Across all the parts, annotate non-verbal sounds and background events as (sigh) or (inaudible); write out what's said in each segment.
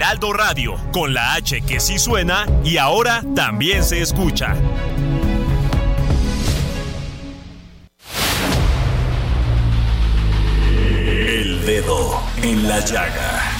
Heraldo Radio, con la H que sí suena y ahora también se escucha. El dedo en la llaga.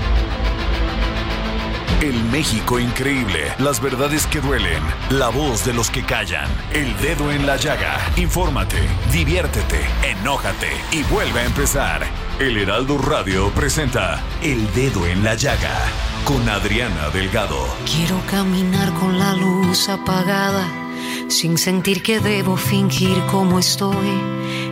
El México increíble. Las verdades que duelen. La voz de los que callan. El dedo en la llaga. Infórmate, diviértete, enójate y vuelve a empezar. El Heraldo Radio presenta El Dedo en la Llaga con Adriana Delgado. Quiero caminar con la luz apagada, sin sentir que debo fingir como estoy.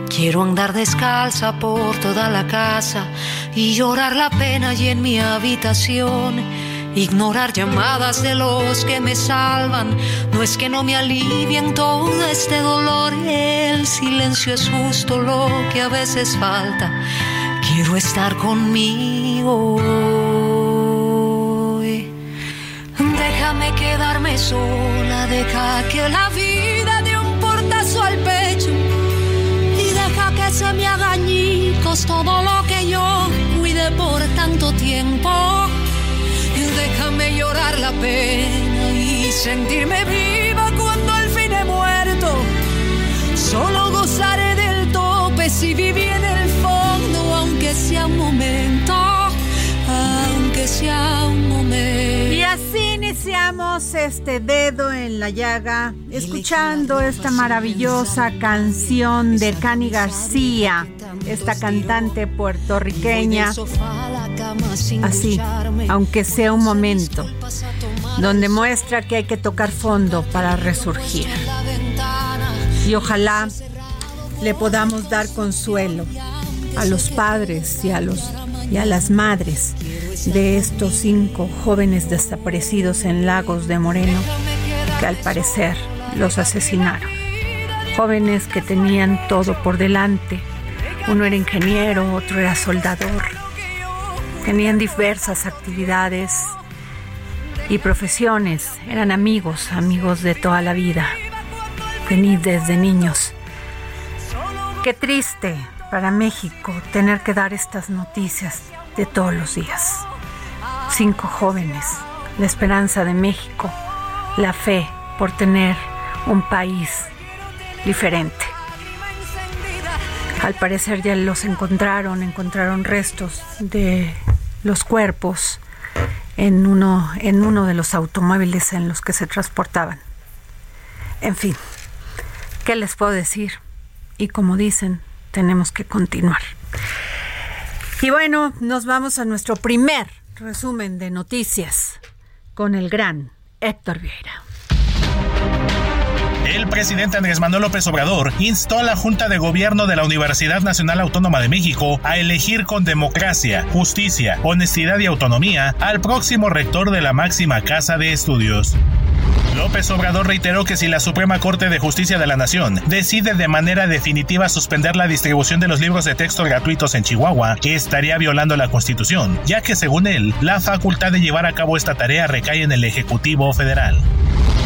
Quiero andar descalza por toda la casa y llorar la pena y en mi habitación. Ignorar llamadas de los que me salvan, no es que no me alivien todo este dolor. El silencio es justo lo que a veces falta. Quiero estar conmigo. Déjame quedarme sola, deja que la vida dé un portazo al pecho y deja que se me haga todo lo que yo cuide por tanto tiempo. Llorar la pena y sentirme viva cuando al fin he muerto. Solo gozaré del tope si viví en el fondo, aunque sea un momento, aunque sea un momento. Iniciamos este dedo en la llaga, escuchando esta maravillosa canción de Cani García, esta cantante puertorriqueña. Así, aunque sea un momento, donde muestra que hay que tocar fondo para resurgir. Y ojalá le podamos dar consuelo a los padres y a, los, y a las madres de estos cinco jóvenes desaparecidos en Lagos de Moreno que al parecer los asesinaron. Jóvenes que tenían todo por delante. Uno era ingeniero, otro era soldador. Tenían diversas actividades y profesiones. Eran amigos, amigos de toda la vida. Vení desde niños. Qué triste para México tener que dar estas noticias de todos los días. Cinco jóvenes, la esperanza de México, la fe por tener un país diferente. Al parecer ya los encontraron, encontraron restos de los cuerpos en uno, en uno de los automóviles en los que se transportaban. En fin, ¿qué les puedo decir? Y como dicen, tenemos que continuar. Y bueno, nos vamos a nuestro primer resumen de noticias con el gran Héctor Vieira. El presidente Andrés Manuel López Obrador instó a la Junta de Gobierno de la Universidad Nacional Autónoma de México a elegir con democracia, justicia, honestidad y autonomía al próximo rector de la máxima casa de estudios. López Obrador reiteró que si la Suprema Corte de Justicia de la Nación decide de manera definitiva suspender la distribución de los libros de texto gratuitos en Chihuahua, estaría violando la Constitución, ya que según él, la facultad de llevar a cabo esta tarea recae en el Ejecutivo Federal.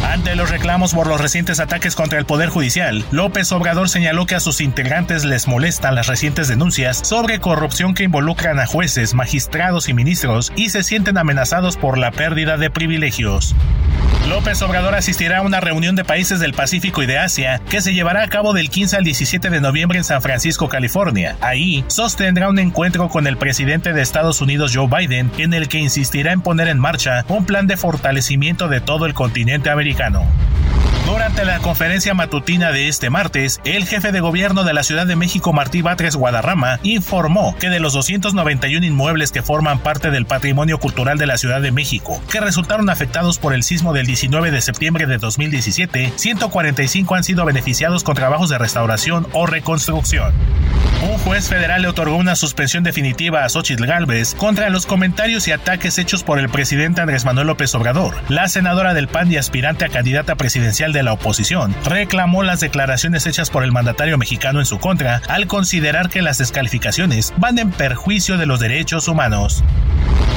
Ante los reclamos por los recientes ataques contra el Poder Judicial, López Obrador señaló que a sus integrantes les molestan las recientes denuncias sobre corrupción que involucran a jueces, magistrados y ministros y se sienten amenazados por la pérdida de privilegios. López Obrador asistirá a una reunión de países del Pacífico y de Asia que se llevará a cabo del 15 al 17 de noviembre en San Francisco, California. Ahí sostendrá un encuentro con el presidente de Estados Unidos Joe Biden en el que insistirá en poner en marcha un plan de fortalecimiento de todo el continente americano. La conferencia matutina de este martes, el jefe de gobierno de la Ciudad de México, Martí Batres Guadarrama, informó que de los 291 inmuebles que forman parte del patrimonio cultural de la Ciudad de México, que resultaron afectados por el sismo del 19 de septiembre de 2017, 145 han sido beneficiados con trabajos de restauración o reconstrucción. Un juez federal le otorgó una suspensión definitiva a Xochitl Gálvez contra los comentarios y ataques hechos por el presidente Andrés Manuel López Obrador. La senadora del PAN y aspirante a candidata presidencial de la oposición reclamó las declaraciones hechas por el mandatario mexicano en su contra al considerar que las descalificaciones van en perjuicio de los derechos humanos.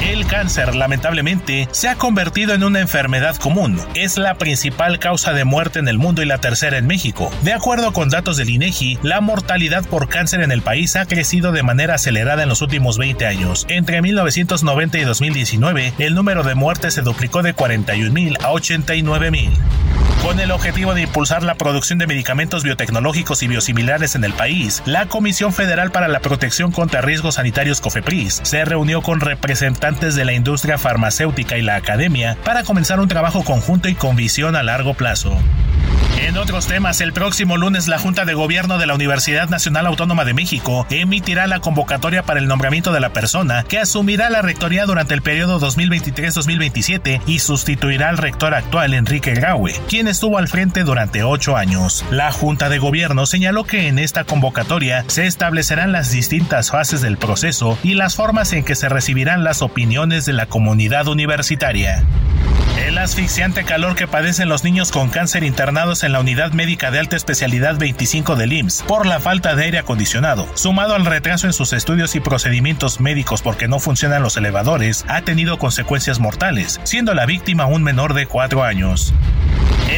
El cáncer, lamentablemente, se ha convertido en una enfermedad común. Es la principal causa de muerte en el mundo y la tercera en México. De acuerdo con datos del INEGI, la mortalidad por cáncer en el país ha crecido de manera acelerada en los últimos 20 años. Entre 1990 y 2019, el número de muertes se duplicó de 41.000 a 89.000. Con el objetivo de impulsar la producción de medicamentos biotecnológicos y biosimilares en el país, la Comisión Federal para la Protección contra Riesgos Sanitarios COFEPRIS se reunió con representantes de la industria farmacéutica y la academia para comenzar un trabajo conjunto y con visión a largo plazo. En otros temas, el próximo lunes la Junta de Gobierno de la Universidad Nacional Autónoma de México emitirá la convocatoria para el nombramiento de la persona que asumirá la rectoría durante el periodo 2023-2027 y sustituirá al rector actual Enrique Graue, quien estuvo al frente durante ocho años. La Junta de Gobierno señaló que en esta convocatoria se establecerán las distintas fases del proceso y las formas en que se recibirán las opiniones de la comunidad universitaria. El asfixiante calor que padecen los niños con cáncer internados en la Unidad Médica de Alta Especialidad 25 del IMSS por la falta de aire acondicionado, sumado al retraso en sus estudios y procedimientos médicos porque no funcionan los elevadores, ha tenido consecuencias mortales, siendo la víctima un menor de 4 años.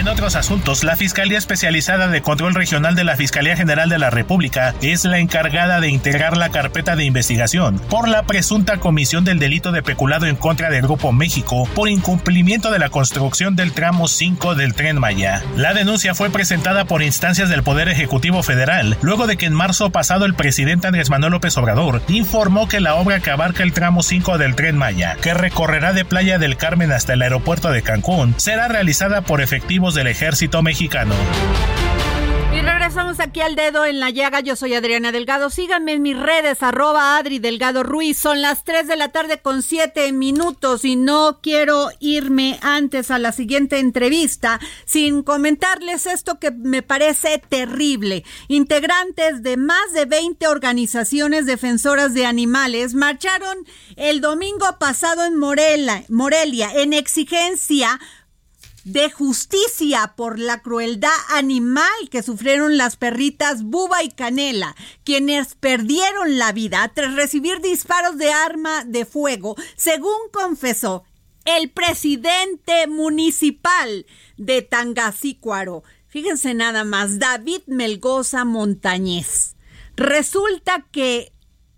En otros asuntos, la Fiscalía Especializada de Control Regional de la Fiscalía General de la República es la encargada de integrar la carpeta de investigación por la presunta comisión del delito de peculado en contra del Grupo México por incumplimiento de la construcción del tramo 5 del tren Maya. La denuncia fue presentada por instancias del Poder Ejecutivo Federal, luego de que en marzo pasado el presidente Andrés Manuel López Obrador informó que la obra que abarca el tramo 5 del tren Maya, que recorrerá de Playa del Carmen hasta el aeropuerto de Cancún, será realizada por efectivos del ejército mexicano. Y regresamos aquí al dedo en la llaga. Yo soy Adriana Delgado. Síganme en mis redes, arroba Adri Delgado Ruiz. Son las 3 de la tarde con 7 minutos y no quiero irme antes a la siguiente entrevista sin comentarles esto que me parece terrible. Integrantes de más de 20 organizaciones defensoras de animales marcharon el domingo pasado en Morelia, Morelia en exigencia de justicia por la crueldad animal que sufrieron las perritas Buba y Canela, quienes perdieron la vida tras recibir disparos de arma de fuego, según confesó el presidente municipal de Tangasícuaro. Fíjense nada más, David Melgoza Montañez. Resulta que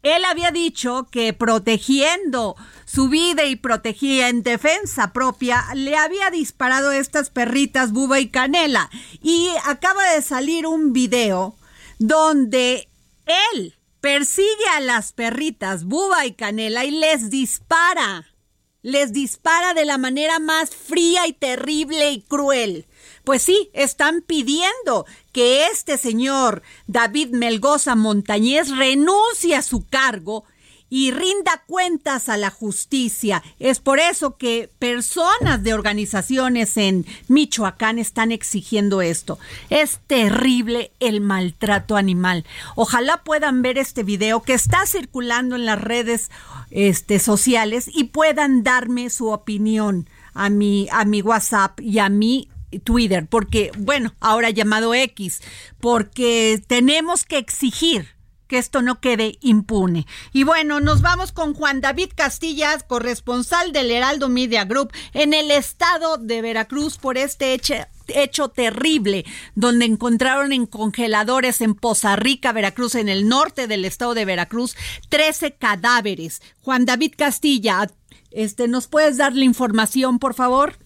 él había dicho que protegiendo su vida y protegía en defensa propia, le había disparado estas perritas Buba y Canela. Y acaba de salir un video donde él persigue a las perritas Buba y Canela y les dispara. Les dispara de la manera más fría y terrible y cruel. Pues sí, están pidiendo que este señor David Melgoza Montañez renuncie a su cargo y rinda cuentas a la justicia. Es por eso que personas de organizaciones en Michoacán están exigiendo esto. Es terrible el maltrato animal. Ojalá puedan ver este video que está circulando en las redes este, sociales y puedan darme su opinión a mi, a mi WhatsApp y a mi Twitter, porque, bueno, ahora llamado X, porque tenemos que exigir que esto no quede impune. Y bueno, nos vamos con Juan David Castillas, corresponsal del Heraldo Media Group en el estado de Veracruz por este hecho, hecho terrible, donde encontraron en congeladores en Poza Rica, Veracruz, en el norte del estado de Veracruz, 13 cadáveres. Juan David Castilla, este, ¿nos puedes dar la información, por favor?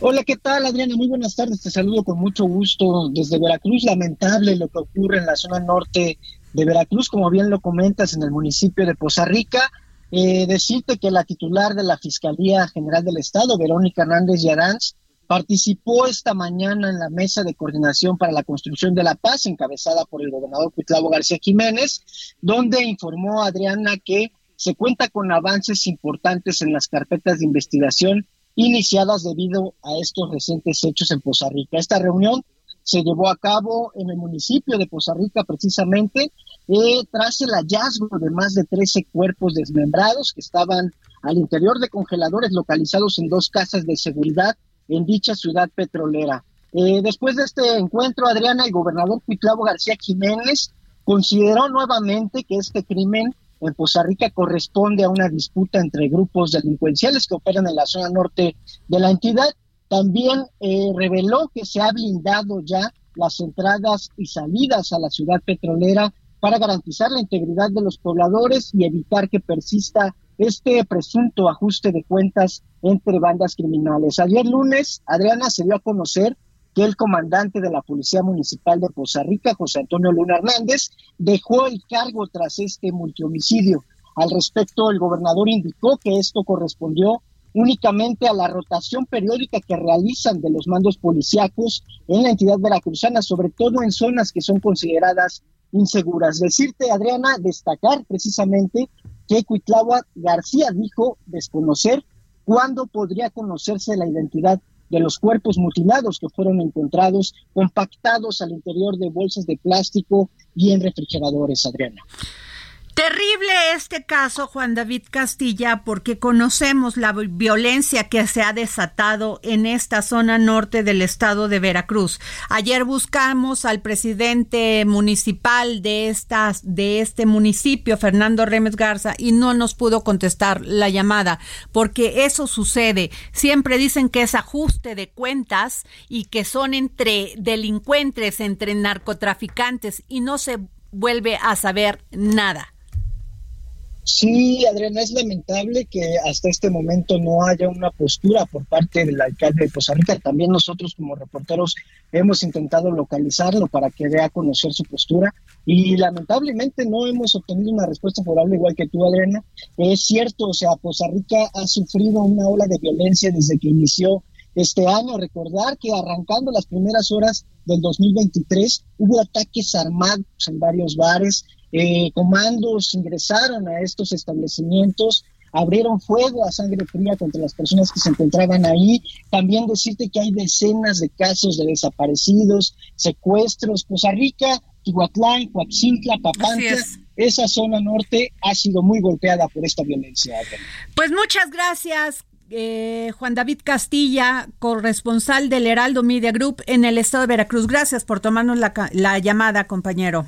Hola, ¿qué tal, Adriana? Muy buenas tardes. Te saludo con mucho gusto desde Veracruz. Lamentable lo que ocurre en la zona norte de Veracruz, como bien lo comentas, en el municipio de Poza Rica. Eh, decirte que la titular de la Fiscalía General del Estado, Verónica Hernández Yaranz, participó esta mañana en la mesa de coordinación para la construcción de la paz, encabezada por el gobernador Cuitlavo García Jiménez, donde informó a Adriana que se cuenta con avances importantes en las carpetas de investigación iniciadas debido a estos recientes hechos en Poza Rica. Esta reunión se llevó a cabo en el municipio de Poza Rica precisamente eh, tras el hallazgo de más de 13 cuerpos desmembrados que estaban al interior de congeladores localizados en dos casas de seguridad en dicha ciudad petrolera. Eh, después de este encuentro, Adriana, el gobernador Cuitlavo García Jiménez consideró nuevamente que este crimen en Poza Rica corresponde a una disputa entre grupos delincuenciales que operan en la zona norte de la entidad. También eh, reveló que se ha blindado ya las entradas y salidas a la ciudad petrolera para garantizar la integridad de los pobladores y evitar que persista este presunto ajuste de cuentas entre bandas criminales. Ayer lunes, Adriana se dio a conocer que el comandante de la Policía Municipal de Poza Rica, José Antonio Luna Hernández, dejó el cargo tras este multihomicidio. Al respecto, el gobernador indicó que esto correspondió únicamente a la rotación periódica que realizan de los mandos policíacos en la entidad veracruzana, sobre todo en zonas que son consideradas inseguras. Decirte, Adriana, destacar precisamente que Cuitlava García dijo desconocer cuándo podría conocerse la identidad de los cuerpos mutilados que fueron encontrados compactados al interior de bolsas de plástico y en refrigeradores, Adriana. Terrible este caso, Juan David Castilla, porque conocemos la violencia que se ha desatado en esta zona norte del estado de Veracruz. Ayer buscamos al presidente municipal de, estas, de este municipio, Fernando Remes Garza, y no nos pudo contestar la llamada, porque eso sucede. Siempre dicen que es ajuste de cuentas y que son entre delincuentes, entre narcotraficantes, y no se vuelve a saber nada. Sí, Adriana, es lamentable que hasta este momento no haya una postura por parte del alcalde de Costa Rica. También nosotros como reporteros hemos intentado localizarlo para que dé a conocer su postura y lamentablemente no hemos obtenido una respuesta favorable igual que tú, Adriana. Es cierto, o sea, Costa Rica ha sufrido una ola de violencia desde que inició este año. Recordar que arrancando las primeras horas del 2023 hubo ataques armados en varios bares, eh, comandos ingresaron a estos establecimientos, abrieron fuego a sangre fría contra las personas que se encontraban ahí. También decirte que hay decenas de casos de desaparecidos, secuestros. Costa Rica, Tihuatlán, Coaxintla, Papantla, esa zona norte ha sido muy golpeada por esta violencia. Pues muchas gracias. Eh, Juan David Castilla, corresponsal del Heraldo Media Group en el estado de Veracruz. Gracias por tomarnos la llamada, compañero.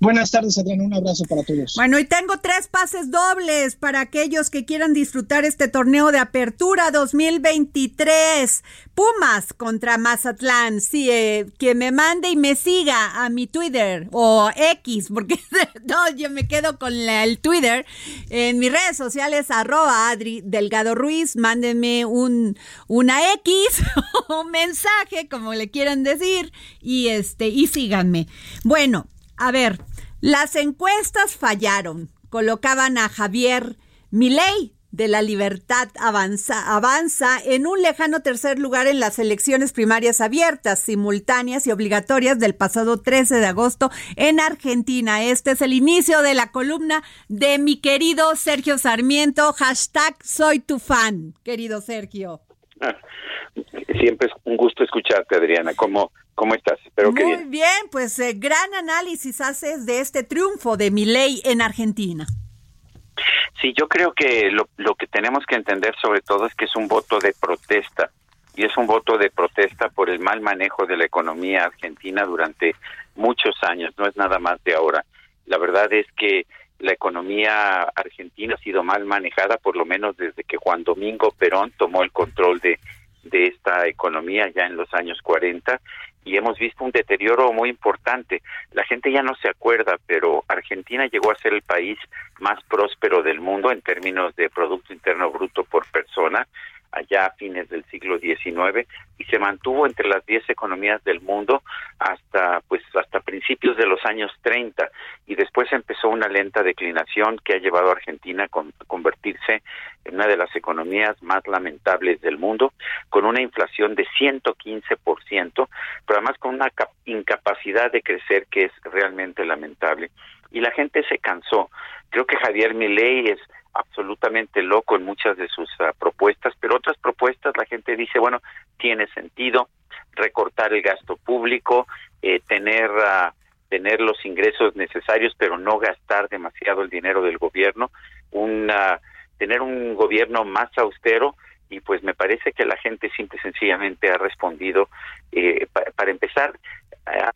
Buenas tardes, Adriana. Un abrazo para todos. Bueno, y tengo tres pases dobles para aquellos que quieran disfrutar este torneo de apertura 2023. Pumas contra Mazatlán. Sí, eh, que me mande y me siga a mi Twitter o X, porque (laughs) no, yo me quedo con el Twitter. En mis redes sociales, arroba Adri Delgado Ruiz. Mándenme un, una X, (laughs) un mensaje, como le quieran decir, y este, y síganme. Bueno, a ver, las encuestas fallaron. Colocaban a Javier Milei de la Libertad avanza, avanza en un lejano tercer lugar en las elecciones primarias abiertas, simultáneas y obligatorias del pasado 13 de agosto en Argentina. Este es el inicio de la columna de mi querido Sergio Sarmiento. Hashtag soy tu fan, querido Sergio. (laughs) Siempre es un gusto escucharte, Adriana. ¿Cómo, cómo estás? Espero Muy bien. bien, pues eh, gran análisis haces de este triunfo de ley en Argentina. Sí, yo creo que lo, lo que tenemos que entender sobre todo es que es un voto de protesta y es un voto de protesta por el mal manejo de la economía argentina durante muchos años, no es nada más de ahora. La verdad es que la economía argentina ha sido mal manejada por lo menos desde que Juan Domingo Perón tomó el control de de esta economía ya en los años 40 y hemos visto un deterioro muy importante. La gente ya no se acuerda, pero Argentina llegó a ser el país más próspero del mundo en términos de Producto Interno Bruto por persona allá a fines del siglo XIX y se mantuvo entre las 10 economías del mundo hasta pues hasta principios de los años 30 y después empezó una lenta declinación que ha llevado a Argentina a convertirse en una de las economías más lamentables del mundo con una inflación de 115%, pero además con una incapacidad de crecer que es realmente lamentable y la gente se cansó. Creo que Javier Milei es absolutamente loco en muchas de sus ah, propuestas, pero otras propuestas la gente dice, bueno, tiene sentido recortar el gasto público, eh, tener uh, tener los ingresos necesarios, pero no gastar demasiado el dinero del gobierno, una, tener un gobierno más austero y pues me parece que la gente simple y sencillamente ha respondido eh, para empezar ha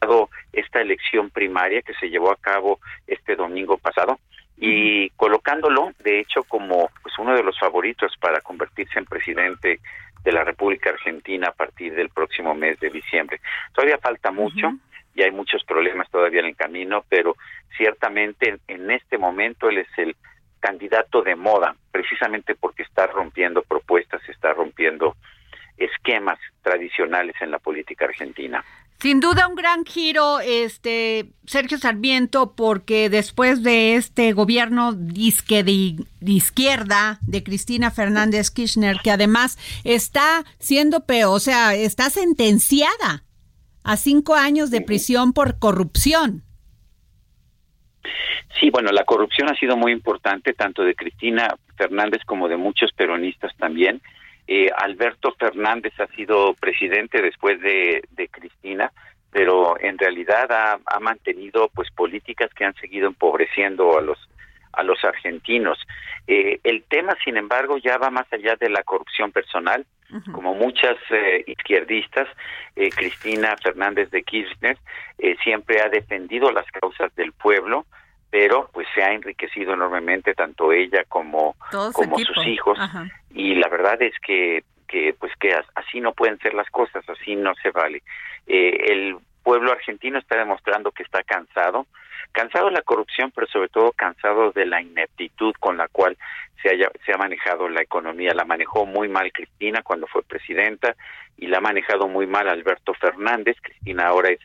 dado esta elección primaria que se llevó a cabo este domingo pasado y colocándolo de hecho como pues uno de los favoritos para convertirse en presidente de la República Argentina a partir del próximo mes de diciembre. Todavía falta mucho y hay muchos problemas todavía en el camino, pero ciertamente en este momento él es el candidato de moda, precisamente porque está rompiendo propuestas, está rompiendo esquemas tradicionales en la política argentina. Sin duda un gran giro, este Sergio Sarmiento, porque después de este gobierno de, izquierda de Cristina Fernández Kirchner, que además está siendo peor, o sea, está sentenciada a cinco años de prisión por corrupción. Sí, bueno, la corrupción ha sido muy importante, tanto de Cristina Fernández como de muchos peronistas también. Eh, Alberto Fernández ha sido presidente después de, Pero en realidad ha, mantenido pues políticas que han seguido empobreciendo a los a los argentinos. Eh, el tema, sin embargo, ya va más allá de la corrupción personal. Como muchas eh, izquierdistas, Cristina Fernández de Kirchner siempre ha defendido las causas del pueblo, pero pues se ha enriquecido enormemente tanto ella como, como sus hijos y la verdad es que, que pues que así no pueden ser las cosas, así no se vale. Eh, el pueblo argentino está demostrando que está cansado, cansado de la corrupción, pero sobre todo cansado de la ineptitud con la cual se, haya, se ha manejado la economía. La manejó muy mal Cristina cuando fue presidenta y la ha manejado muy mal Alberto Fernández. Cristina ahora es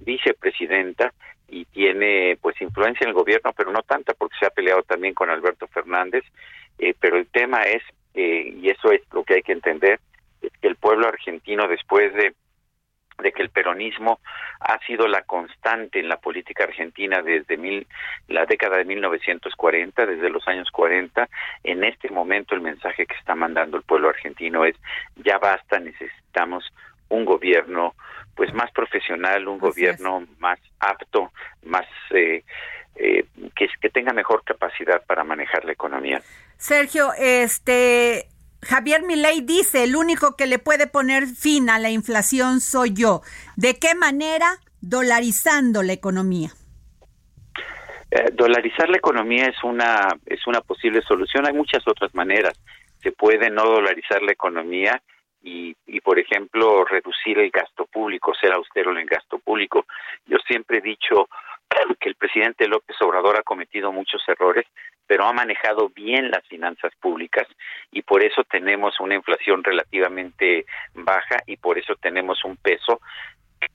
vicepresidenta y tiene pues influencia en el gobierno, pero no tanta porque se ha peleado también con Alberto Fernández. Eh, pero el tema es, eh, y eso es lo que hay que entender, es que el pueblo argentino después de de que el peronismo ha sido la constante en la política argentina desde mil, la década de 1940, desde los años 40. En este momento el mensaje que está mandando el pueblo argentino es ya basta, necesitamos un gobierno pues más profesional, un gobierno más apto, más eh, eh, que, que tenga mejor capacidad para manejar la economía. Sergio, este Javier Milei dice, el único que le puede poner fin a la inflación soy yo. ¿De qué manera? Dolarizando la economía. Eh, dolarizar la economía es una es una posible solución. Hay muchas otras maneras. Se puede no dolarizar la economía y, y, por ejemplo, reducir el gasto público, ser austero en el gasto público. Yo siempre he dicho (clears throat) que el presidente López Obrador ha cometido muchos errores, pero ha manejado bien las finanzas públicas y por eso tenemos una inflación relativamente baja y por eso tenemos un peso que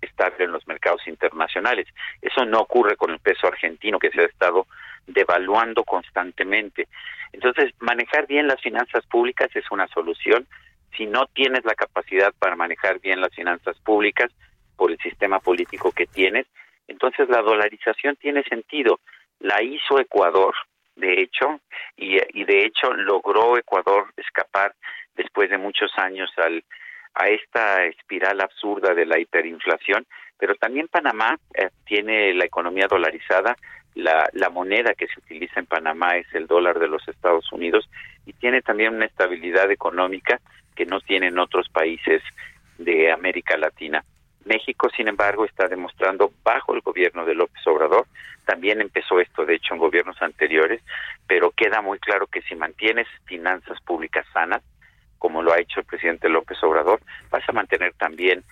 estable en los mercados internacionales. Eso no ocurre con el peso argentino que se ha estado devaluando constantemente. Entonces, manejar bien las finanzas públicas es una solución. Si no tienes la capacidad para manejar bien las finanzas públicas por el sistema político que tienes, entonces la dolarización tiene sentido. La hizo Ecuador, de hecho, y, de hecho logró Ecuador escapar después de muchos años al, a esta espiral absurda de la hiperinflación, pero también Panamá eh, tiene la economía dolarizada, la, la moneda que se utiliza en Panamá es el dólar de los Estados Unidos y tiene también una estabilidad económica que no tienen otros países de América Latina. México, sin embargo, está demostrando bajo el gobierno de López Obrador, también empezó esto, de hecho, en gobiernos anteriores, pero queda muy claro que si mantienes finanzas públicas sanas, como lo ha hecho el presidente López Obrador, vas a mantener también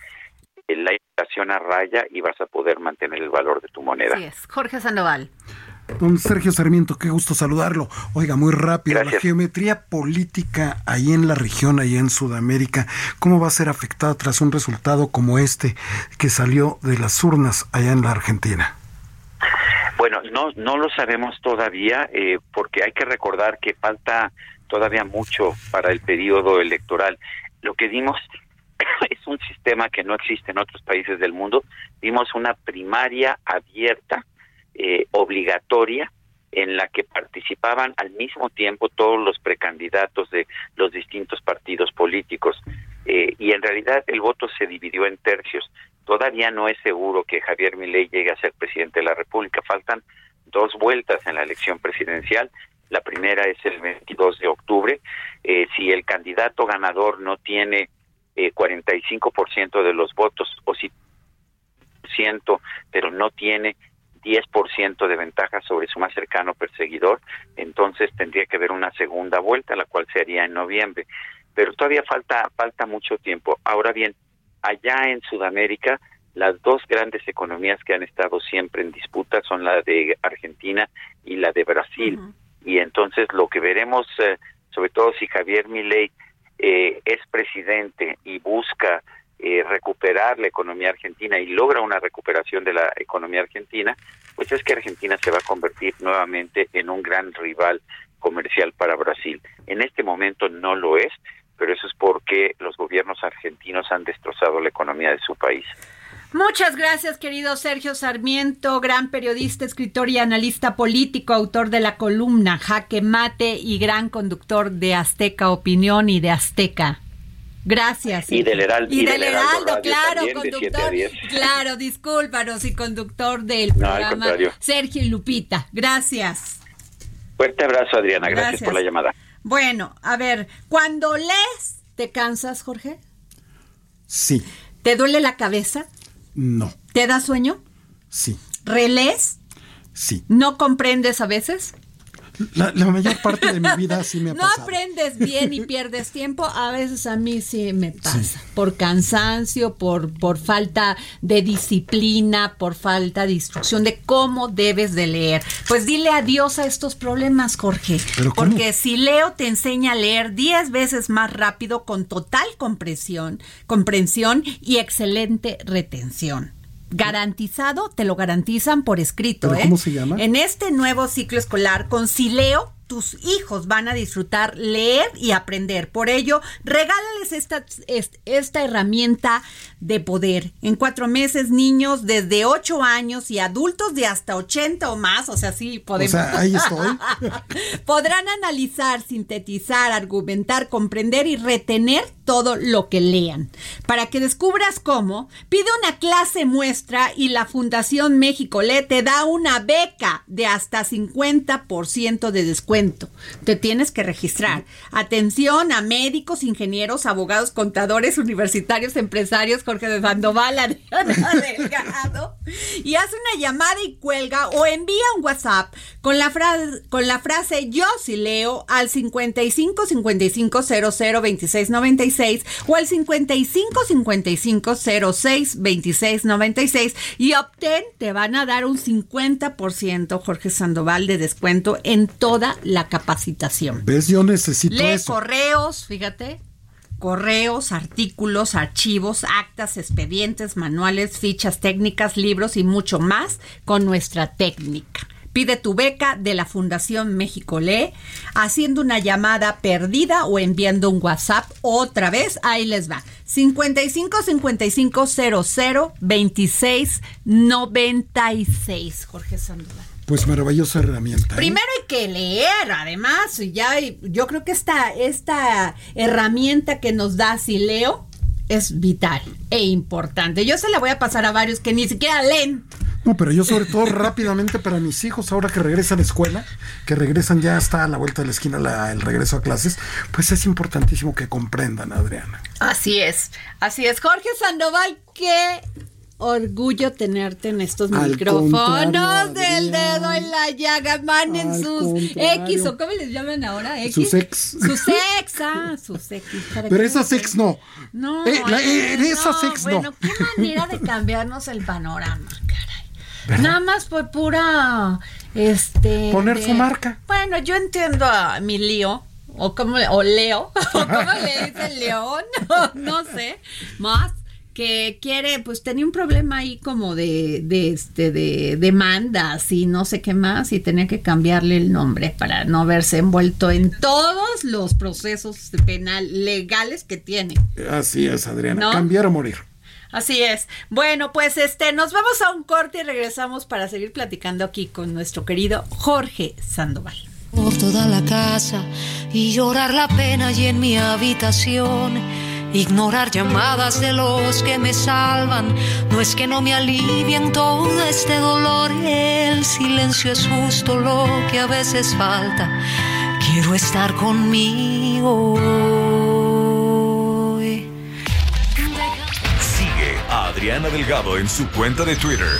la inflación a raya y vas a poder mantener el valor de tu moneda. Así es. Jorge Sandoval. Don Sergio Sarmiento, qué gusto saludarlo. Oiga, muy rápido, la geometría política ahí en la región, ahí en Sudamérica, ¿cómo va a ser afectada tras un resultado como este que salió de las urnas allá en la Argentina? Bueno, no, no lo sabemos todavía eh, porque hay que recordar que falta todavía mucho para el periodo electoral. Lo que dimos (coughs) es un sistema que no existe en otros países del mundo. Dimos una primaria abierta, eh, obligatoria, en la que participaban al mismo tiempo todos los precandidatos de los distintos partidos políticos. Eh, y en realidad el voto se dividió en tercios. Todavía no es seguro que Javier Milei llegue a ser presidente de la República. Faltan dos vueltas en la elección presidencial. La primera es el 22 de octubre. Eh, si el candidato ganador no tiene eh, 45% de los votos o si ciento, pero no tiene 10% de ventaja sobre su más cercano perseguidor, entonces tendría que haber una segunda vuelta, la cual se haría en noviembre. Pero todavía falta falta mucho tiempo. Ahora bien, allá en Sudamérica, las dos grandes economías que han estado siempre en disputa son la de Argentina y la de Brasil. Y entonces lo que veremos, eh, sobre todo si Javier Milei eh, es presidente y busca eh, recuperar la economía argentina y logra una recuperación de la economía argentina, pues es que Argentina se va a convertir nuevamente en un gran rival comercial para Brasil. En este momento no lo es, pero eso es porque los gobiernos argentinos han destrozado la economía de su país. Muchas gracias, querido Sergio Sarmiento, gran periodista, escritor y analista político, autor de la columna Jaque Mate y gran conductor de Azteca Opinión y de Azteca. Gracias. Y del Heraldo. Y, del Heraldo, claro, conductor. Claro, discúlpanos y conductor del programa Sergio y Lupita. Gracias. Fuerte abrazo, Adriana. Gracias por la llamada. Bueno, a ver, cuando lees, ¿te cansas, Jorge? Sí. ¿Te duele la cabeza? No. ¿Te da sueño? Sí. ¿Relés? Sí. ¿No comprendes a veces? La, mayor parte de mi vida sí me ha no aprendes bien y pierdes tiempo. A veces a mí sí me pasa. Por cansancio, por, por falta de disciplina, por falta de instrucción de cómo debes de leer. Pues dile adiós a estos problemas, Jorge. porque si Leo te enseña a leer 10 veces más rápido con total comprensión, comprensión y excelente retención garantizado, te lo garantizan por escrito. ¿Pero ¿eh? ¿Cómo se llama? En este nuevo ciclo escolar, con Sileo, tus hijos van a disfrutar leer y aprender. Por ello, regálales esta, esta herramienta de poder. En cuatro meses, niños desde ocho años y adultos de hasta 80 o más, o sea, sí podemos. O sea, ahí estoy. (laughs) podrán analizar, sintetizar, argumentar, comprender y retener todo lo que lean. Para que descubras cómo, pide una clase muestra y la Fundación México Le te da una beca de hasta 50% de descuento te tienes que registrar. Atención a médicos, ingenieros, abogados, contadores, universitarios, empresarios, Jorge de Sandoval, (laughs) Delgado. Y haz una llamada y cuelga o envía un WhatsApp con la, frase con la frase yo si leo al 55 55 00 26 96 o al 55 55 06 26 96 y obtén, te van a dar un 50% Jorge Sandoval de descuento en toda la capacitación. ¿Ves? Yo necesito Lee correos, fíjate, correos, artículos, archivos, actas, expedientes, manuales, fichas técnicas, libros y mucho más con nuestra técnica. Pide tu beca de la Fundación México Lee haciendo una llamada perdida o enviando un WhatsApp otra vez. Ahí les va. 55 55 00 26 96. Jorge Sandoval. Pues maravillosa herramienta. ¿eh? Primero hay que leer, además, ya yo creo que esta, esta herramienta que nos da Sileo es vital e importante. Yo se la voy a pasar a varios que ni siquiera leen. No, pero yo sobre todo rápidamente para mis hijos, ahora que regresan a la escuela, que regresan ya hasta a la vuelta de la esquina el regreso a clases, pues es importantísimo que comprendan, Adriana. Así es, así es. Jorge Sandoval, ¿qué orgullo tenerte en estos micrófonos del dedo en la llaga, en sus X o cómo les llaman ahora, X. Sus ex. Sus ex, ah, sus X. Pero esas ex no. No, eh, eh, esas ex no. Bueno, qué manera de cambiarnos el panorama, caray. Nada más por pura Este. Poner su marca. Bueno, yo entiendo a mi lío. O como o Leo, (laughs) o como le dice León, (laughs) no sé, más que quiere, pues tenía un problema ahí como de, de, este, de demandas y no sé qué más y tenía que cambiarle el nombre para no verse envuelto en todos los procesos penal legales que tiene. Así es, Adriana, cambiar o morir. Así es. Bueno, pues este, nos vamos a un corte y regresamos para seguir platicando aquí con nuestro querido Jorge Sandoval. Por toda la casa y llorar la pena y en mi habitación Ignorar llamadas de los que me salvan no es que no me alivien todo este dolor. El silencio es justo lo que a veces falta. Quiero estar conmigo. Sigue a Adriana Delgado en su cuenta de Twitter.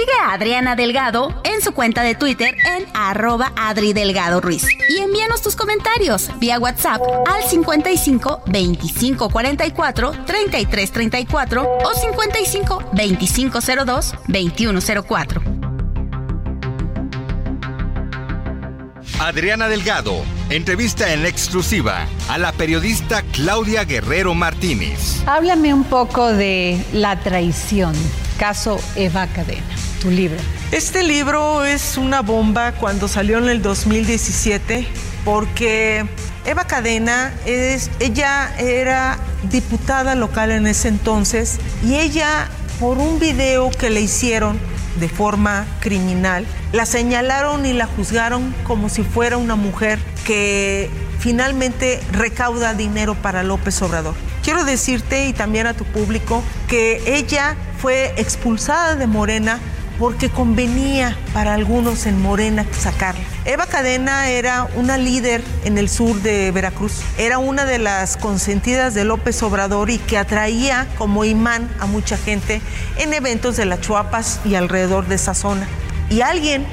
Sigue a Adriana Delgado en su cuenta de Twitter en arroba Adri Delgado Ruiz. Y envíanos tus comentarios vía WhatsApp al 55 25 44 33 34 o 55 25 02 21 04. Adriana Delgado entrevista en exclusiva a la periodista Claudia Guerrero Martínez. Háblame un poco de la traición, caso Eva Cadena, tu libro. Este libro es una bomba cuando salió en el 2017 porque Eva Cadena es ella era diputada local en ese entonces y ella por un video que le hicieron de forma criminal, la señalaron y la juzgaron como si fuera una mujer que finalmente recauda dinero para López Obrador. Quiero decirte y también a tu público que ella fue expulsada de Morena porque convenía para algunos en Morena sacarla. Eva Cadena era una líder en el sur de Veracruz, era una de las consentidas de López Obrador y que atraía como imán a mucha gente en eventos de las Chuapas y alrededor de esa zona. Y alguien,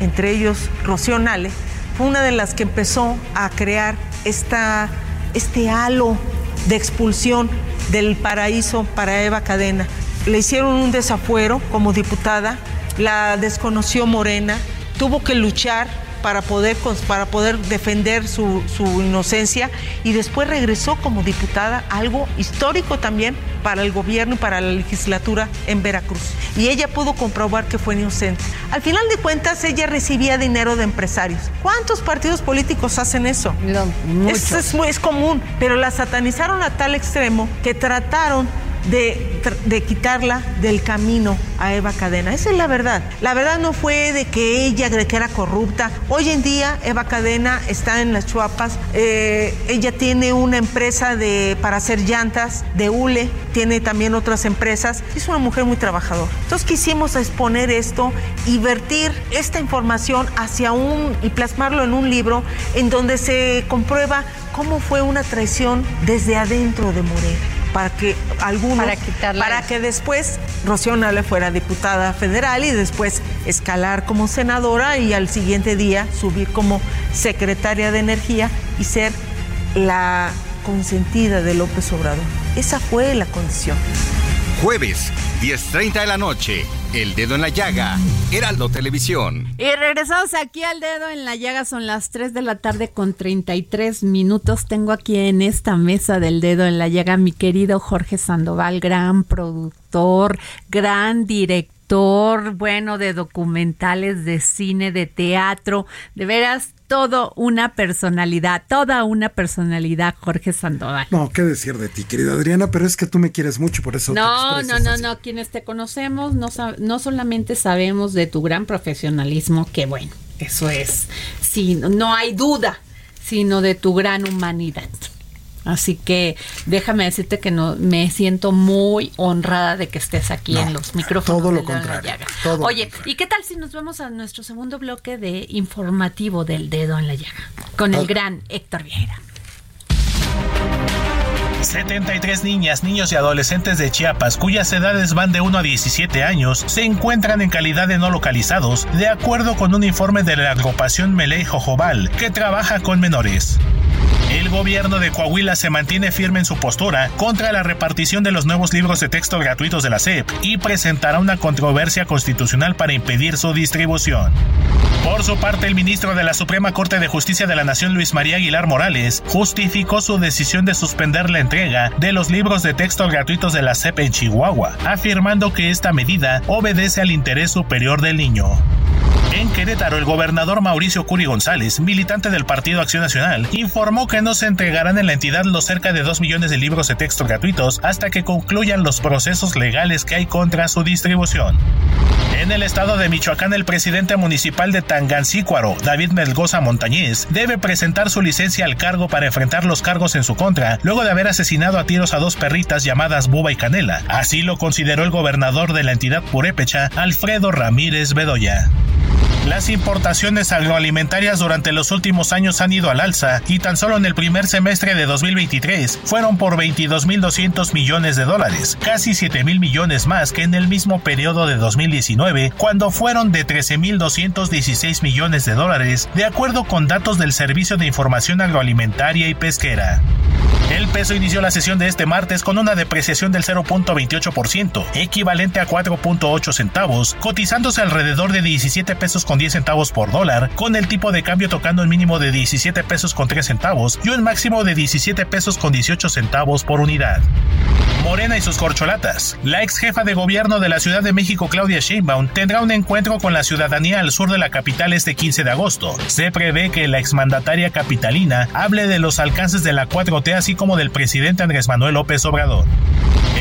entre ellos Rocío Nale, fue una de las que empezó a crear esta, este halo de expulsión del paraíso para Eva Cadena. Le hicieron un desafuero como diputada, la desconoció Morena, tuvo que luchar para poder, para poder defender su, su, inocencia y después regresó como diputada, algo histórico también para el gobierno y para la legislatura en Veracruz. Y ella pudo comprobar que fue inocente. Al final de cuentas, ella recibía dinero de empresarios. ¿Cuántos partidos políticos hacen eso? No, es, es, es común, pero la satanizaron a tal extremo que trataron de, quitarla del camino a Eva Cadena. Esa es la verdad. La verdad no fue de que ella de que era corrupta. Hoy en día Eva Cadena está en las Chuapas. Eh, ella tiene una empresa de, para hacer llantas de hule. Tiene también otras empresas. Es una mujer muy trabajadora. Entonces quisimos exponer esto y vertir esta información hacia un y plasmarlo en un libro en donde se comprueba cómo fue una traición desde adentro de Morena para que algunos para, para que después Rocío Nale fuera diputada federal y después escalar como senadora y al siguiente día subir como secretaria de energía y ser la consentida de López Obrador. Esa fue la condición. Jueves, 10.30 de la noche. El dedo en la llaga. Heraldo Televisión. Y regresamos aquí al dedo en la llaga. Son las 3 de la tarde con 33 minutos. Tengo aquí en esta mesa del dedo en la llaga mi querido Jorge Sandoval, gran productor, gran director, bueno, de documentales, de cine, de teatro. De veras, todo una personalidad, toda una personalidad, Jorge Sandoval. No, qué decir de ti, querida Adriana, pero es que tú me quieres mucho, por eso. No, no, no, no, quienes te conocemos no, no solamente sabemos de tu gran profesionalismo, que bueno, eso es, sí, no hay duda, sino de tu gran humanidad. Así que déjame decirte que no me siento muy honrada de que estés aquí en los micrófonos. Todo lo contrario. Oye, ¿y qué tal si nos vemos a nuestro segundo bloque de informativo del dedo en la llaga con el gran Héctor Vieira? 73 niñas, niños y adolescentes de Chiapas, cuyas edades van de 1 a 17 años, se encuentran en calidad de no localizados, de acuerdo con un informe de la agrupación Meley Jojobal, que trabaja con menores. El gobierno de Coahuila se mantiene firme en su postura contra la repartición de los nuevos libros de texto gratuitos de la SEP y presentará una controversia constitucional para impedir su distribución. Por su parte, el ministro de la Suprema Corte de Justicia de la Nación, Luis María Aguilar Morales, justificó su decisión de suspender la entrega de los libros de texto gratuitos de la SEP en Chihuahua, afirmando que esta medida obedece al interés superior del niño. En Querétaro, el gobernador Mauricio Curi González, militante del Partido Acción Nacional, informó que no se entregarán en la entidad los cerca de 2 millones de libros de texto gratuitos hasta que concluyan los procesos legales que hay contra su distribución. En el estado de Michoacán, el presidente municipal de Tangancícuaro, David Melgoza Montañez, debe presentar su licencia al cargo para enfrentar los cargos en su contra, luego de haber asesinado a tiros a dos perritas llamadas Buba y Canela. Así lo consideró el gobernador de la entidad purépecha, Alfredo Ramírez Bedoya. Las importaciones agroalimentarias durante los últimos años han ido al alza y tan solo en el primer semestre de 2023 fueron por 22.200 millones de dólares, casi 7.000 millones más que en el mismo periodo de 2019, cuando fueron de 13.216 millones de dólares, de acuerdo con datos del Servicio de Información Agroalimentaria y Pesquera. El peso inició la sesión de este martes con una depreciación del 0.28%, equivalente a 4.8 centavos, cotizándose alrededor de 17 pesos con 10 centavos por dólar, con el tipo de cambio tocando un mínimo de 17 pesos con 3 centavos y un máximo de 17 pesos con 18 centavos por unidad. Morena y sus corcholatas. La ex jefa de gobierno de la Ciudad de México, Claudia Sheinbaum, tendrá un encuentro con la ciudadanía al sur de la capital este 15 de agosto. Se prevé que la exmandataria capitalina hable de los alcances de la 4T así como del presidente Andrés Manuel López Obrador.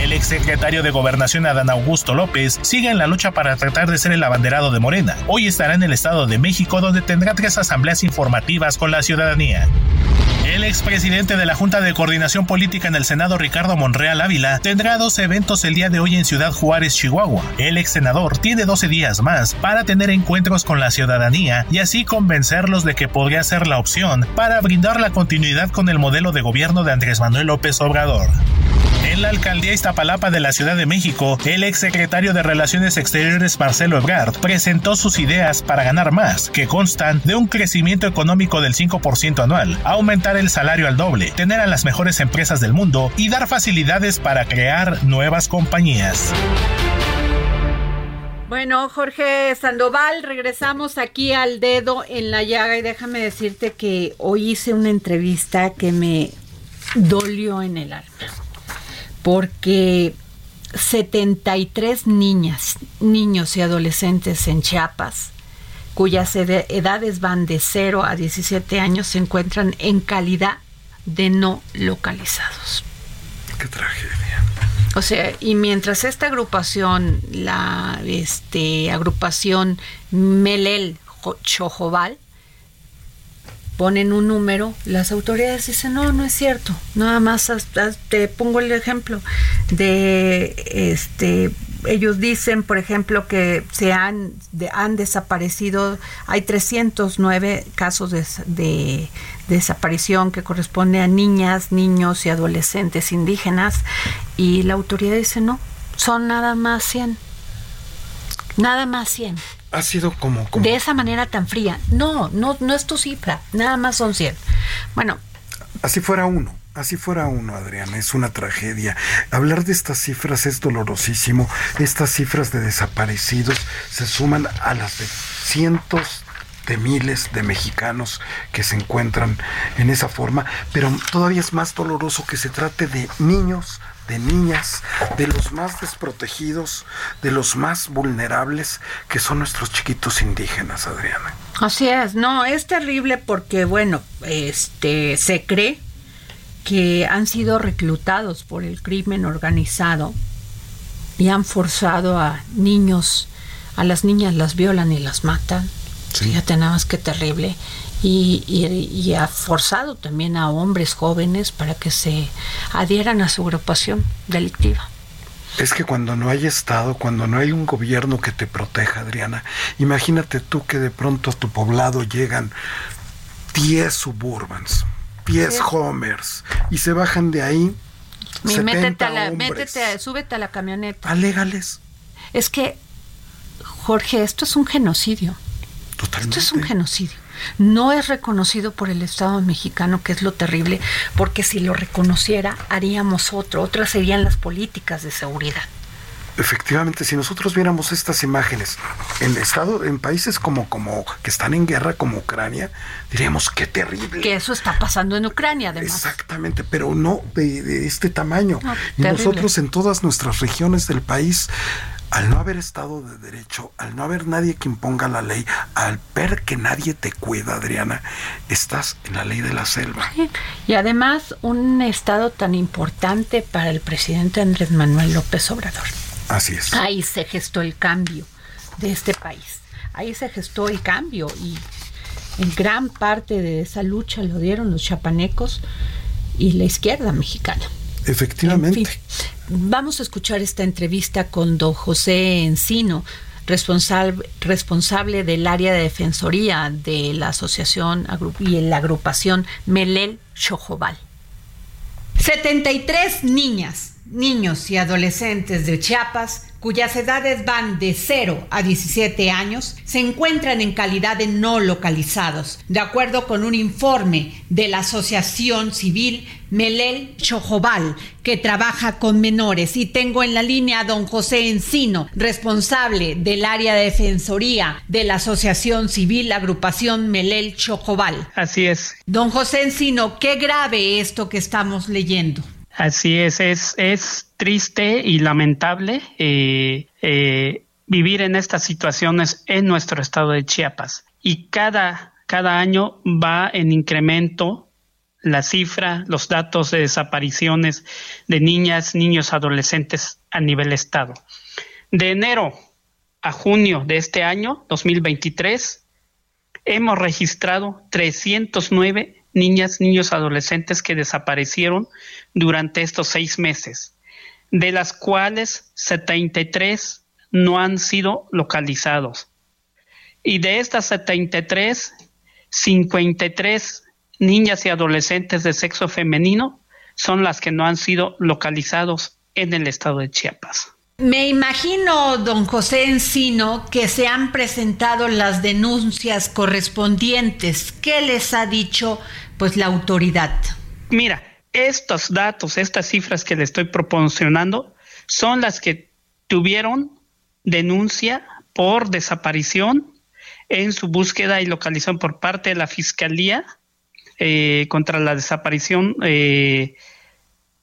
El exsecretario de Gobernación Adán Augusto López sigue en la lucha para tratar de ser el abanderado de Morena. Hoy estará en el Estado de México donde tendrá tres asambleas informativas con la ciudadanía. El expresidente de la Junta de Coordinación Política en el Senado, Ricardo Monreal Ávila, tendrá dos eventos el día de hoy en Ciudad Juárez, Chihuahua. El ex senador tiene 12 días más para tener encuentros con la ciudadanía y así convencerlos de que podría ser la opción para brindar la continuidad con el modelo de gobierno de Andrés Manuel López Obrador. En la alcaldía Iztapalapa de la Ciudad de México, el exsecretario de Relaciones Exteriores Marcelo Ebrard presentó sus ideas para ganar más, que constan de un crecimiento económico del 5% anual, aumentar el salario al doble, tener a las mejores empresas del mundo y dar facilidades para crear nuevas compañías. Bueno, Jorge Sandoval, regresamos aquí al dedo en la llaga y déjame decirte que hoy hice una entrevista que me dolió en el alma porque 73 niñas, niños y adolescentes en Chiapas, cuyas edades van de 0 a 17 años, se encuentran en calidad de no localizados. Qué tragedia. O sea, y mientras esta agrupación, la este, agrupación Melel Chojobal, ponen un número, las autoridades dicen, no, no es cierto. Nada más te pongo el ejemplo de este ellos dicen, por ejemplo, que se han, han desaparecido, hay 309 casos de, de, desaparición que corresponde a niñas, niños y adolescentes indígenas y la autoridad dice no, son nada más 100. Nada más 100. Ha sido como, como... De esa manera tan fría. No, no, no es tu cifra, nada más son 100. Bueno. Así fuera uno. Así fuera uno, Adrián, es una tragedia. Hablar de estas cifras es dolorosísimo. Estas cifras de desaparecidos se suman a las de cientos de miles de mexicanos que se encuentran en esa forma, pero todavía es más doloroso que se trate de niños, de niñas, de los más desprotegidos, de los más vulnerables, que son nuestros chiquitos indígenas, Adriana. Así es, no, es terrible porque, bueno, este, se cree que han sido reclutados por el crimen organizado y han forzado a niños, a las niñas las violan y las matan. Fíjate nada más que terrible. Y, y, ha forzado también a hombres jóvenes para que se adhieran a su agrupación delictiva. Es que cuando no hay Estado, cuando no hay un gobierno que te proteja, Adriana, imagínate tú que de pronto a tu poblado llegan 10 suburbans, 10 Homers y se bajan de ahí. Y métete, a la, métete, súbete a la camioneta. Alégales. Es que, Jorge, esto es un genocidio. Totalmente. Esto es un genocidio. No es reconocido por el Estado mexicano, que es lo terrible, porque si lo reconociera haríamos otro, otras serían las políticas de seguridad. Efectivamente, si nosotros viéramos estas imágenes en estado, en países como, como que están en guerra, como Ucrania, diríamos qué terrible. Que eso está pasando en Ucrania, además. Exactamente, pero no de, este tamaño. y nosotros en todas nuestras regiones del país al no haber Estado de Derecho, al no haber nadie que imponga la ley, al ver que nadie te cuida, Adriana, estás en la ley de la selva. Y además un Estado tan importante para el presidente Andrés Manuel López Obrador. Así es. Ahí se gestó el cambio de este país. Ahí se gestó el cambio y en gran parte de esa lucha lo dieron los chapanecos y la izquierda mexicana. Efectivamente. vamos a escuchar esta entrevista con don José Encino, responsable, responsable del área de defensoría de la asociación y la agrupación Melel Chojobal. 73 niñas, niños y adolescentes de Chiapas cuyas edades van de 0 a 17 años, se encuentran en calidad de no localizados, de acuerdo con un informe de la Asociación Civil Melel Chojobal, que trabaja con menores. Y tengo en la línea a don José Encino, responsable del área de defensoría de la Asociación Civil Agrupación Melel Chojobal. Así es. Don José Encino, qué grave esto que estamos leyendo. Así es, es, es triste y lamentable eh, eh, vivir en estas situaciones en nuestro estado de Chiapas. Y cada, cada año va en incremento la cifra, los datos de desapariciones de niñas, niños, adolescentes a nivel estado. De enero a junio de este año, 2023, hemos registrado 309 niñas, niños, adolescentes que desaparecieron durante estos seis meses, de las cuales 73 no han sido localizados. Y de estas 73, 53 niñas y adolescentes de sexo femenino son las que no han sido localizados en el estado de Chiapas. Me imagino, don José Encino, que se han presentado las denuncias correspondientes. ¿Qué les ha dicho pues la autoridad? Mira, estos datos, estas cifras que le estoy proporcionando son las que tuvieron denuncia por desaparición en su búsqueda y localización por parte de la Fiscalía eh, contra la desaparición eh,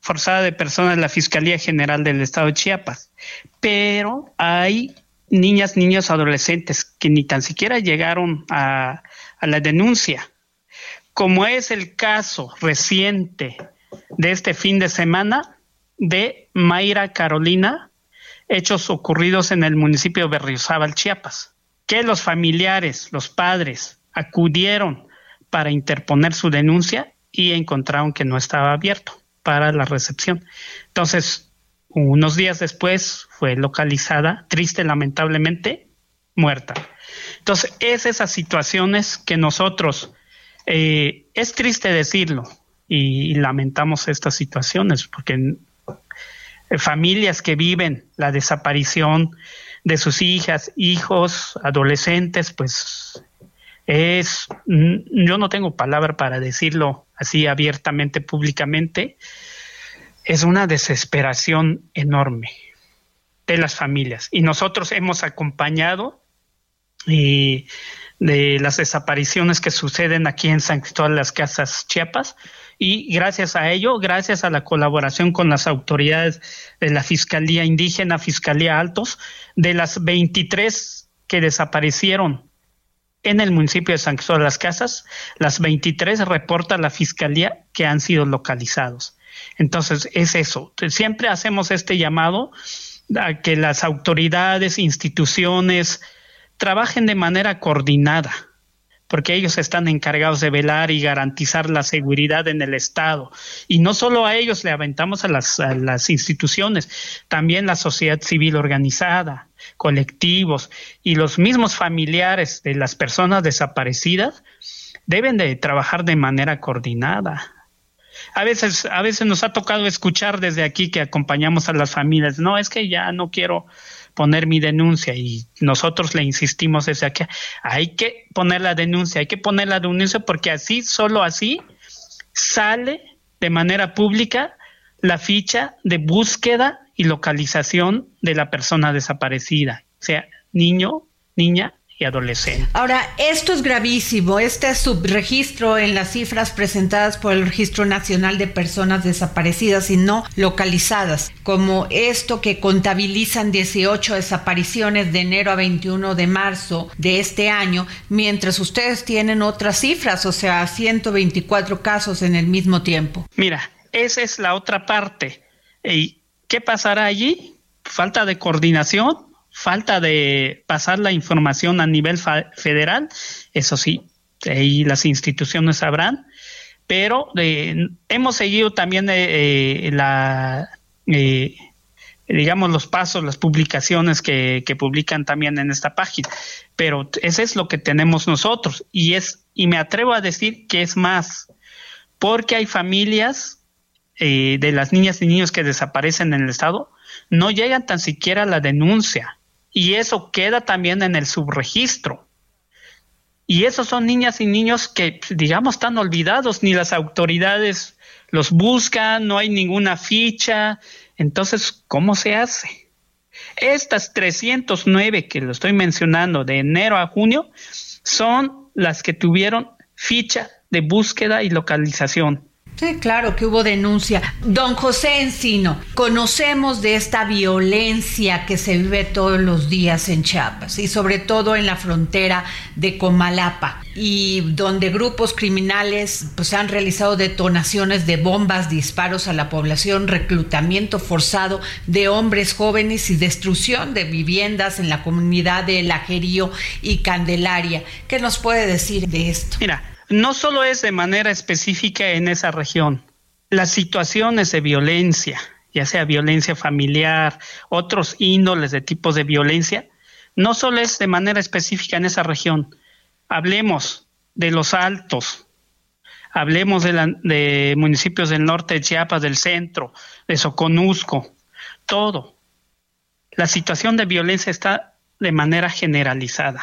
forzada de personas de la Fiscalía General del Estado de Chiapas. Pero hay niñas, niños, adolescentes que ni tan siquiera llegaron a, la denuncia, como es el caso reciente de este fin de semana de Mayra Carolina, hechos ocurridos en el municipio de Berriozábal, Chiapas, que los familiares, los padres, acudieron para interponer su denuncia y encontraron que no estaba abierto para la recepción. Entonces, unos días después fue localizada, triste lamentablemente, muerta. Entonces, es esas situaciones que nosotros, eh, es triste decirlo y, lamentamos estas situaciones, porque eh, familias que viven la desaparición de sus hijas, hijos, adolescentes, pues es, yo no tengo palabra para decirlo así abiertamente, públicamente, es una desesperación enorme de las familias. Y nosotros hemos acompañado de las desapariciones que suceden aquí en San Cristóbal de las Casas Chiapas y gracias a ello, gracias a la colaboración con las autoridades de la Fiscalía Indígena, Fiscalía Altos, de las 23 que desaparecieron en el municipio de San Cristóbal de las Casas, las 23 reporta la Fiscalía que han sido localizados. Entonces, es eso. Siempre hacemos este llamado a que las autoridades, instituciones, trabajen de manera coordinada, porque ellos están encargados de velar y garantizar la seguridad en el Estado. Y no solo a ellos le aventamos a las, instituciones, también la sociedad civil organizada, colectivos y los mismos familiares de las personas desaparecidas deben de trabajar de manera coordinada. A veces, a veces nos ha tocado escuchar desde aquí que acompañamos a las familias, no, es que ya no quiero poner mi denuncia y nosotros le insistimos desde aquí, hay que poner la denuncia, hay que poner la denuncia porque así, solo así, sale de manera pública la ficha de búsqueda y localización de la persona desaparecida, sea niño, niña y. Ahora, esto es gravísimo. Este subregistro en las cifras presentadas por el Registro Nacional de Personas Desaparecidas y no localizadas, como esto que contabilizan 18 desapariciones de enero a 21 de marzo de este año, mientras ustedes tienen otras cifras, o sea, 124 casos en el mismo tiempo. Mira, esa es la otra parte. ¿Y qué pasará allí? Falta de coordinación falta de pasar la información a nivel federal, eso sí, ahí las instituciones sabrán, pero eh, hemos seguido también eh, eh, la, digamos, los pasos, las publicaciones que, publican también en esta página, pero ese es lo que tenemos nosotros y es, y me atrevo a decir que es más, porque hay familias de las niñas y niños que desaparecen en el estado, no llegan tan siquiera a la denuncia y eso queda también en el subregistro. Y esos son niñas y niños que, digamos, están olvidados, ni las autoridades los buscan, no hay ninguna ficha. Entonces, ¿cómo se hace? Estas 309 que lo estoy mencionando de enero a junio son las que tuvieron ficha de búsqueda y localización. Sí, claro que hubo denuncia. Don José Encino, conocemos de esta violencia que se vive todos los días en Chiapas y sobre todo en la frontera de Comalapa y donde grupos criminales pues han realizado detonaciones de bombas, disparos a la población, reclutamiento forzado de hombres jóvenes y destrucción de viviendas en la comunidad de Lajerío y Candelaria. ¿Qué nos puede decir de esto? Mira, no solo es de manera específica en esa región, las situaciones de violencia, ya sea violencia familiar, otros índoles de tipos de violencia, no solo es de manera específica en esa región. Hablemos de los altos, hablemos de, de municipios del norte de Chiapas, del centro, de Soconusco, todo. La situación de violencia está de manera generalizada.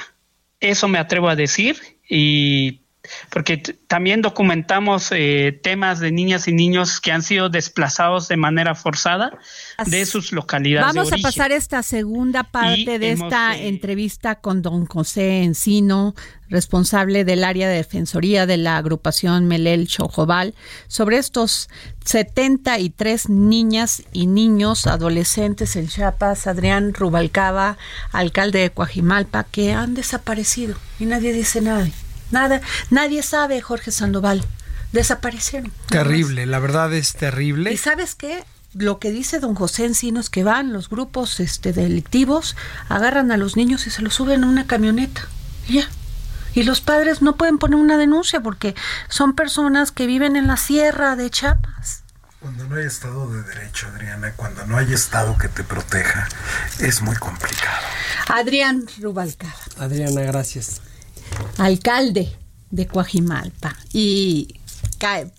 Eso me atrevo a decir y porque también documentamos eh, temas de niñas y niños que han sido desplazados de manera forzada de sus localidades. Vamos a pasar esta segunda parte de esta eh, entrevista con don José Encino, responsable del área de defensoría de la agrupación Melel Chojobal, sobre estos 73 niñas y niños adolescentes en Chiapas, Adrián Rubalcaba, alcalde de Coajimalpa, que han desaparecido y nadie dice nada. Nada, nadie sabe, Jorge Sandoval. Desaparecieron. Terrible, la verdad es terrible. ¿Y sabes qué? Lo que dice don José Encinos, que van los grupos este, delictivos, agarran a los niños y se los suben a una camioneta. ya. Y los padres no pueden poner una denuncia porque son personas que viven en la sierra de Chiapas. Cuando no hay Estado de Derecho, Adriana, cuando no hay Estado que te proteja, es muy complicado. Adrián Rubalcaba. Adriana, gracias. Alcalde de Coajimalpa y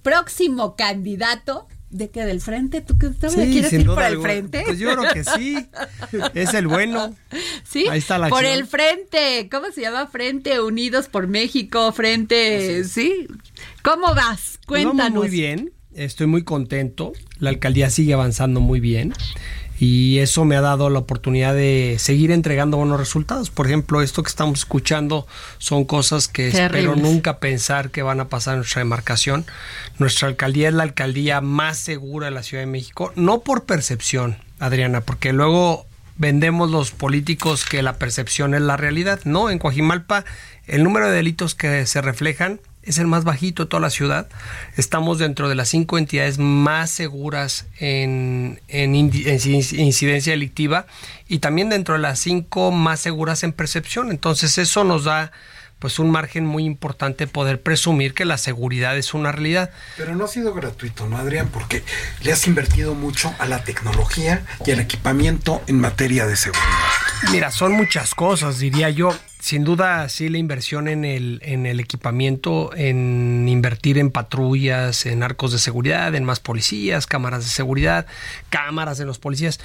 próximo candidato ¿De qué? ¿Del frente? ¿Tú todavía quieres ir por el frente? Pues yo creo que sí. (laughs) Es el bueno. Sí. Ahí está la Por el frente. ¿Cómo se llama? Frente Unidos por México. Frente. ¿Sí? ¿Cómo vas? Pues Cuéntanos. muy bien. Estoy muy contento. La alcaldía sigue avanzando muy bien y eso me ha dado la oportunidad de seguir entregando buenos resultados. Por ejemplo, esto que estamos escuchando son cosas que espero nunca pensar que van a pasar en nuestra demarcación. Nuestra alcaldía es la alcaldía más segura de la Ciudad de México, no por percepción, Adriana, porque luego vendemos los políticos que la percepción es la realidad. No, en Coajimalpa el número de delitos que se reflejan es el más bajito de toda la ciudad. Estamos dentro de las cinco entidades más seguras en, incidencia delictiva y también dentro de las cinco más seguras en percepción. Entonces eso nos da pues un margen muy importante poder presumir que la seguridad es una realidad. Pero no ha sido gratuito, ¿no, Adrián? Porque le has invertido mucho a la tecnología y al equipamiento en materia de seguridad. Mira, son muchas cosas, diría yo sin duda, sí, la inversión en el, en el equipamiento, en invertir en patrullas, en arcos de seguridad, en más policías, cámaras de seguridad, cámaras de los policías.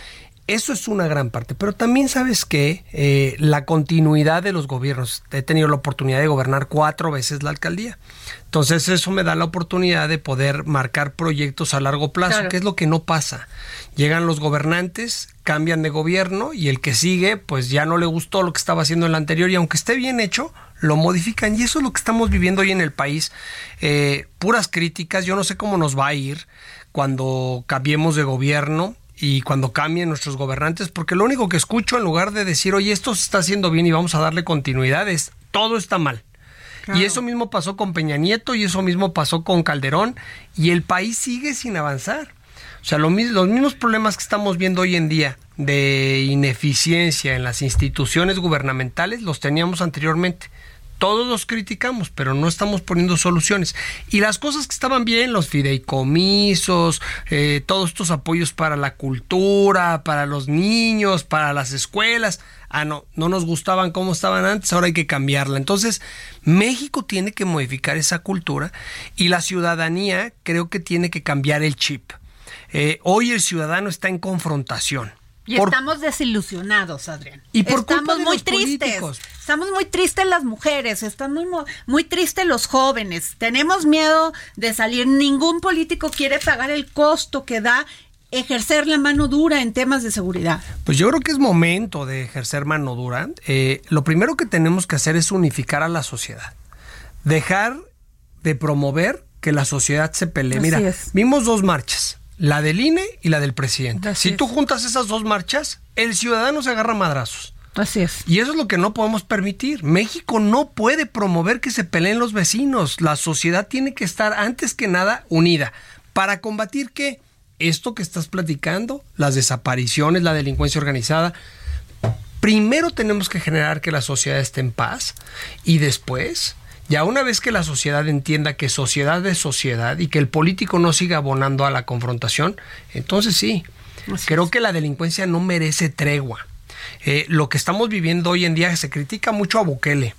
Eso es una gran parte, pero también sabes que eh, la continuidad de los gobiernos, he tenido la oportunidad de gobernar cuatro veces la alcaldía, entonces eso me da la oportunidad de poder marcar proyectos a largo plazo, que es lo que no pasa. Llegan los gobernantes, cambian de gobierno y el que sigue pues ya no le gustó lo que estaba haciendo el anterior y aunque esté bien hecho, lo modifican. Y eso es lo que estamos viviendo hoy en el país. Eh, puras críticas, yo no sé cómo nos va a ir cuando cambiemos de gobierno y cuando cambien nuestros gobernantes, porque lo único que escucho en lugar de decir, oye, esto se está haciendo bien y vamos a darle continuidad, es todo está mal. Y eso mismo pasó con Peña Nieto y eso mismo pasó con Calderón y el país sigue sin avanzar. O sea, los mismos problemas que estamos viendo hoy en día de ineficiencia en las instituciones gubernamentales los teníamos anteriormente. Todos los criticamos, pero no estamos poniendo soluciones. Y las cosas que estaban bien, los fideicomisos, eh, todos estos apoyos para la cultura, para los niños, para las escuelas, ah, no, no nos gustaban como estaban antes, ahora hay que cambiarla. Entonces, México tiene que modificar esa cultura y la ciudadanía creo que tiene que cambiar el chip. Eh, hoy el ciudadano está en confrontación. Y estamos desilusionados, Adrián. Y por estamos muy tristes. Estamos muy tristes las mujeres, estamos muy, muy tristes los jóvenes. Tenemos miedo de salir. Ningún político quiere pagar el costo que da ejercer la mano dura en temas de seguridad? Pues yo creo que es momento de ejercer mano dura. Eh, lo primero que tenemos que hacer es unificar a la sociedad. Dejar de promover que la sociedad se pelee. Mira, vimos dos marchas la del INE y la del presidente. si tú juntas esas dos marchas, el ciudadano se agarra madrazos. Así es. Y eso es lo que no podemos permitir. México no puede promover que se peleen los vecinos. La sociedad tiene que estar antes que nada unida. ¿Para combatir qué? Esto que estás platicando, las desapariciones, la delincuencia organizada. Primero tenemos que generar que la sociedad esté en paz y después ya una vez que la sociedad entienda que sociedad es sociedad y que el político no siga abonando a la confrontación, entonces sí, creo que la delincuencia no merece tregua. Eh, lo que estamos viviendo hoy en día se critica mucho a Bukele,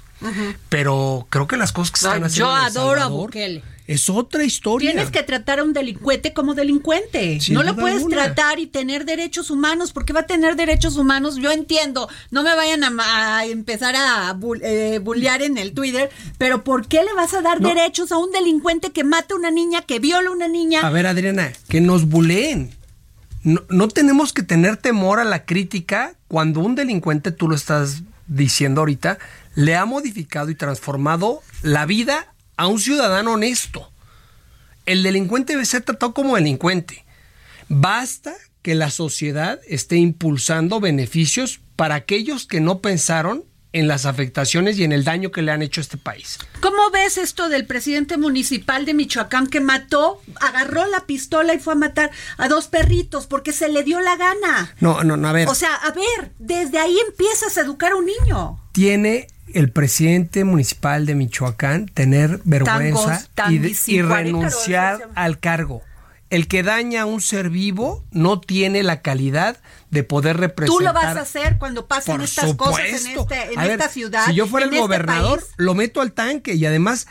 pero creo que las cosas que se están haciendo. Yo adoro a Bukele es otra historia. Tienes que tratar a un delincuente como delincuente. no lo puedes tratar y tener derechos humanos, porque va a tener derechos humanos. Yo entiendo, no me vayan a, empezar a eh, bullear en el Twitter, pero ¿por qué le vas a dar derechos a un delincuente que mata a una niña, que viola a una niña? A ver, Adriana, que nos buleen. No, no tenemos que tener temor a la crítica cuando un delincuente, tú lo estás diciendo ahorita, le ha modificado y transformado la vida a un ciudadano honesto. El delincuente debe ser tratado como delincuente. Basta que la sociedad esté impulsando beneficios para aquellos que no pensaron en las afectaciones y en el daño que le han hecho a este país. ¿Cómo ves esto del presidente municipal de Michoacán que mató, agarró la pistola y fue a matar a dos perritos porque se le dio la gana? No, no, no, a ver. O sea, a ver, desde ahí empiezas a educar a un niño. Tiene el presidente municipal de Michoacán tener vergüenza y, renunciar al cargo. el que daña a un ser vivo no tiene la calidad de poder representar. Tú lo vas a hacer cuando pasen estas cosas en, este, en esta ciudad. Si yo fuera el este gobernador, lo meto al tanque y además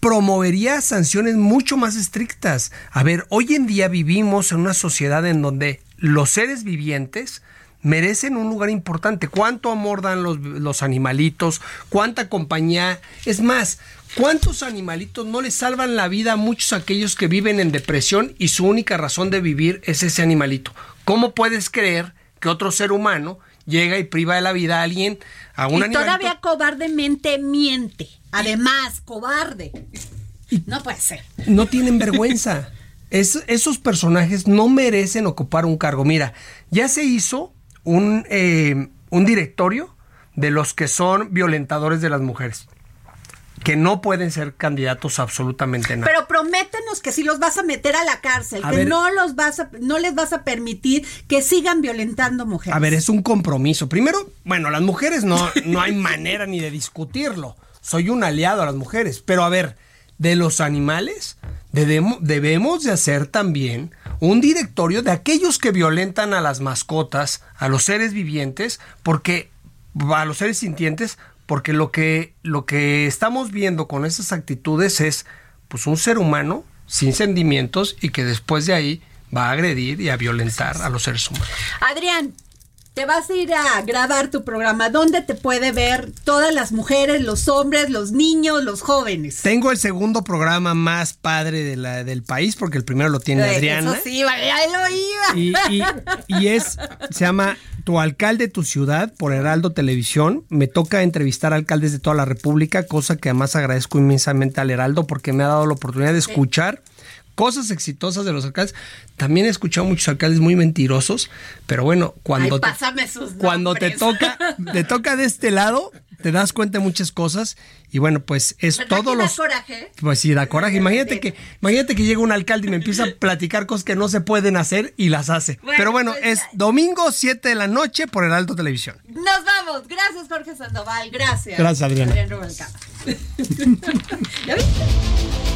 promovería sanciones mucho más estrictas. A ver, hoy en día vivimos en una sociedad en donde los seres vivientes merecen un lugar importante. ¿Cuánto amor dan los, los, animalitos? ¿Cuánta compañía? Es más, ¿cuántos animalitos no les salvan la vida a muchos aquellos que viven en depresión y su única razón de vivir es ese animalito? ¿Cómo puedes creer que otro ser humano llega y priva de la vida a alguien, a un y todavía cobardemente miente. Además, cobarde. No puede ser. No tienen vergüenza. (laughs) esos personajes no merecen ocupar un cargo. Mira, ya se hizo un, eh, un directorio de los que son violentadores de las mujeres que no pueden ser candidatos absolutamente nada. Pero prométenos que si los vas a meter a la cárcel, que no los vas a, no les vas a permitir que sigan violentando mujeres. A ver, es un compromiso. Primero, bueno, las mujeres no, no hay (laughs) manera ni de discutirlo. Soy un aliado a las mujeres. Pero a ver, de los animales, debemos, de hacer también un directorio de aquellos que violentan a las mascotas, a los seres vivientes, porque a los seres sintientes, porque lo que, lo que estamos viendo con esas actitudes es pues un ser humano sin sentimientos y que después de ahí va a agredir y a violentar a los seres humanos. Adrián, te vas a ir a grabar tu programa. ¿Dónde te puede ver todas las mujeres, los hombres, los niños, los jóvenes? Tengo el segundo programa más padre de la, del país porque el primero lo tiene eh, Adriana. Eso sí, ya lo iba. Y, es, se llama Tu alcalde, tu ciudad por Heraldo Televisión. Me toca entrevistar a alcaldes de toda la República, cosa que además agradezco inmensamente al Heraldo porque me ha dado la oportunidad de escuchar cosas exitosas de los alcaldes. También he escuchado muchos alcaldes muy mentirosos, pero bueno, cuando, te, cuando te toca, te toca de este lado, te das cuenta de muchas cosas y bueno, pues es todo los coraje? Pues sí, da coraje. Imagínate que imagínate que llega un alcalde y me empieza a platicar cosas que no se pueden hacer y las hace. pero bueno, pues es domingo 7 de la noche por el Alto Televisión. Nos vamos. Gracias Jorge Sandoval. Gracias. Gracias Adriana. (laughs)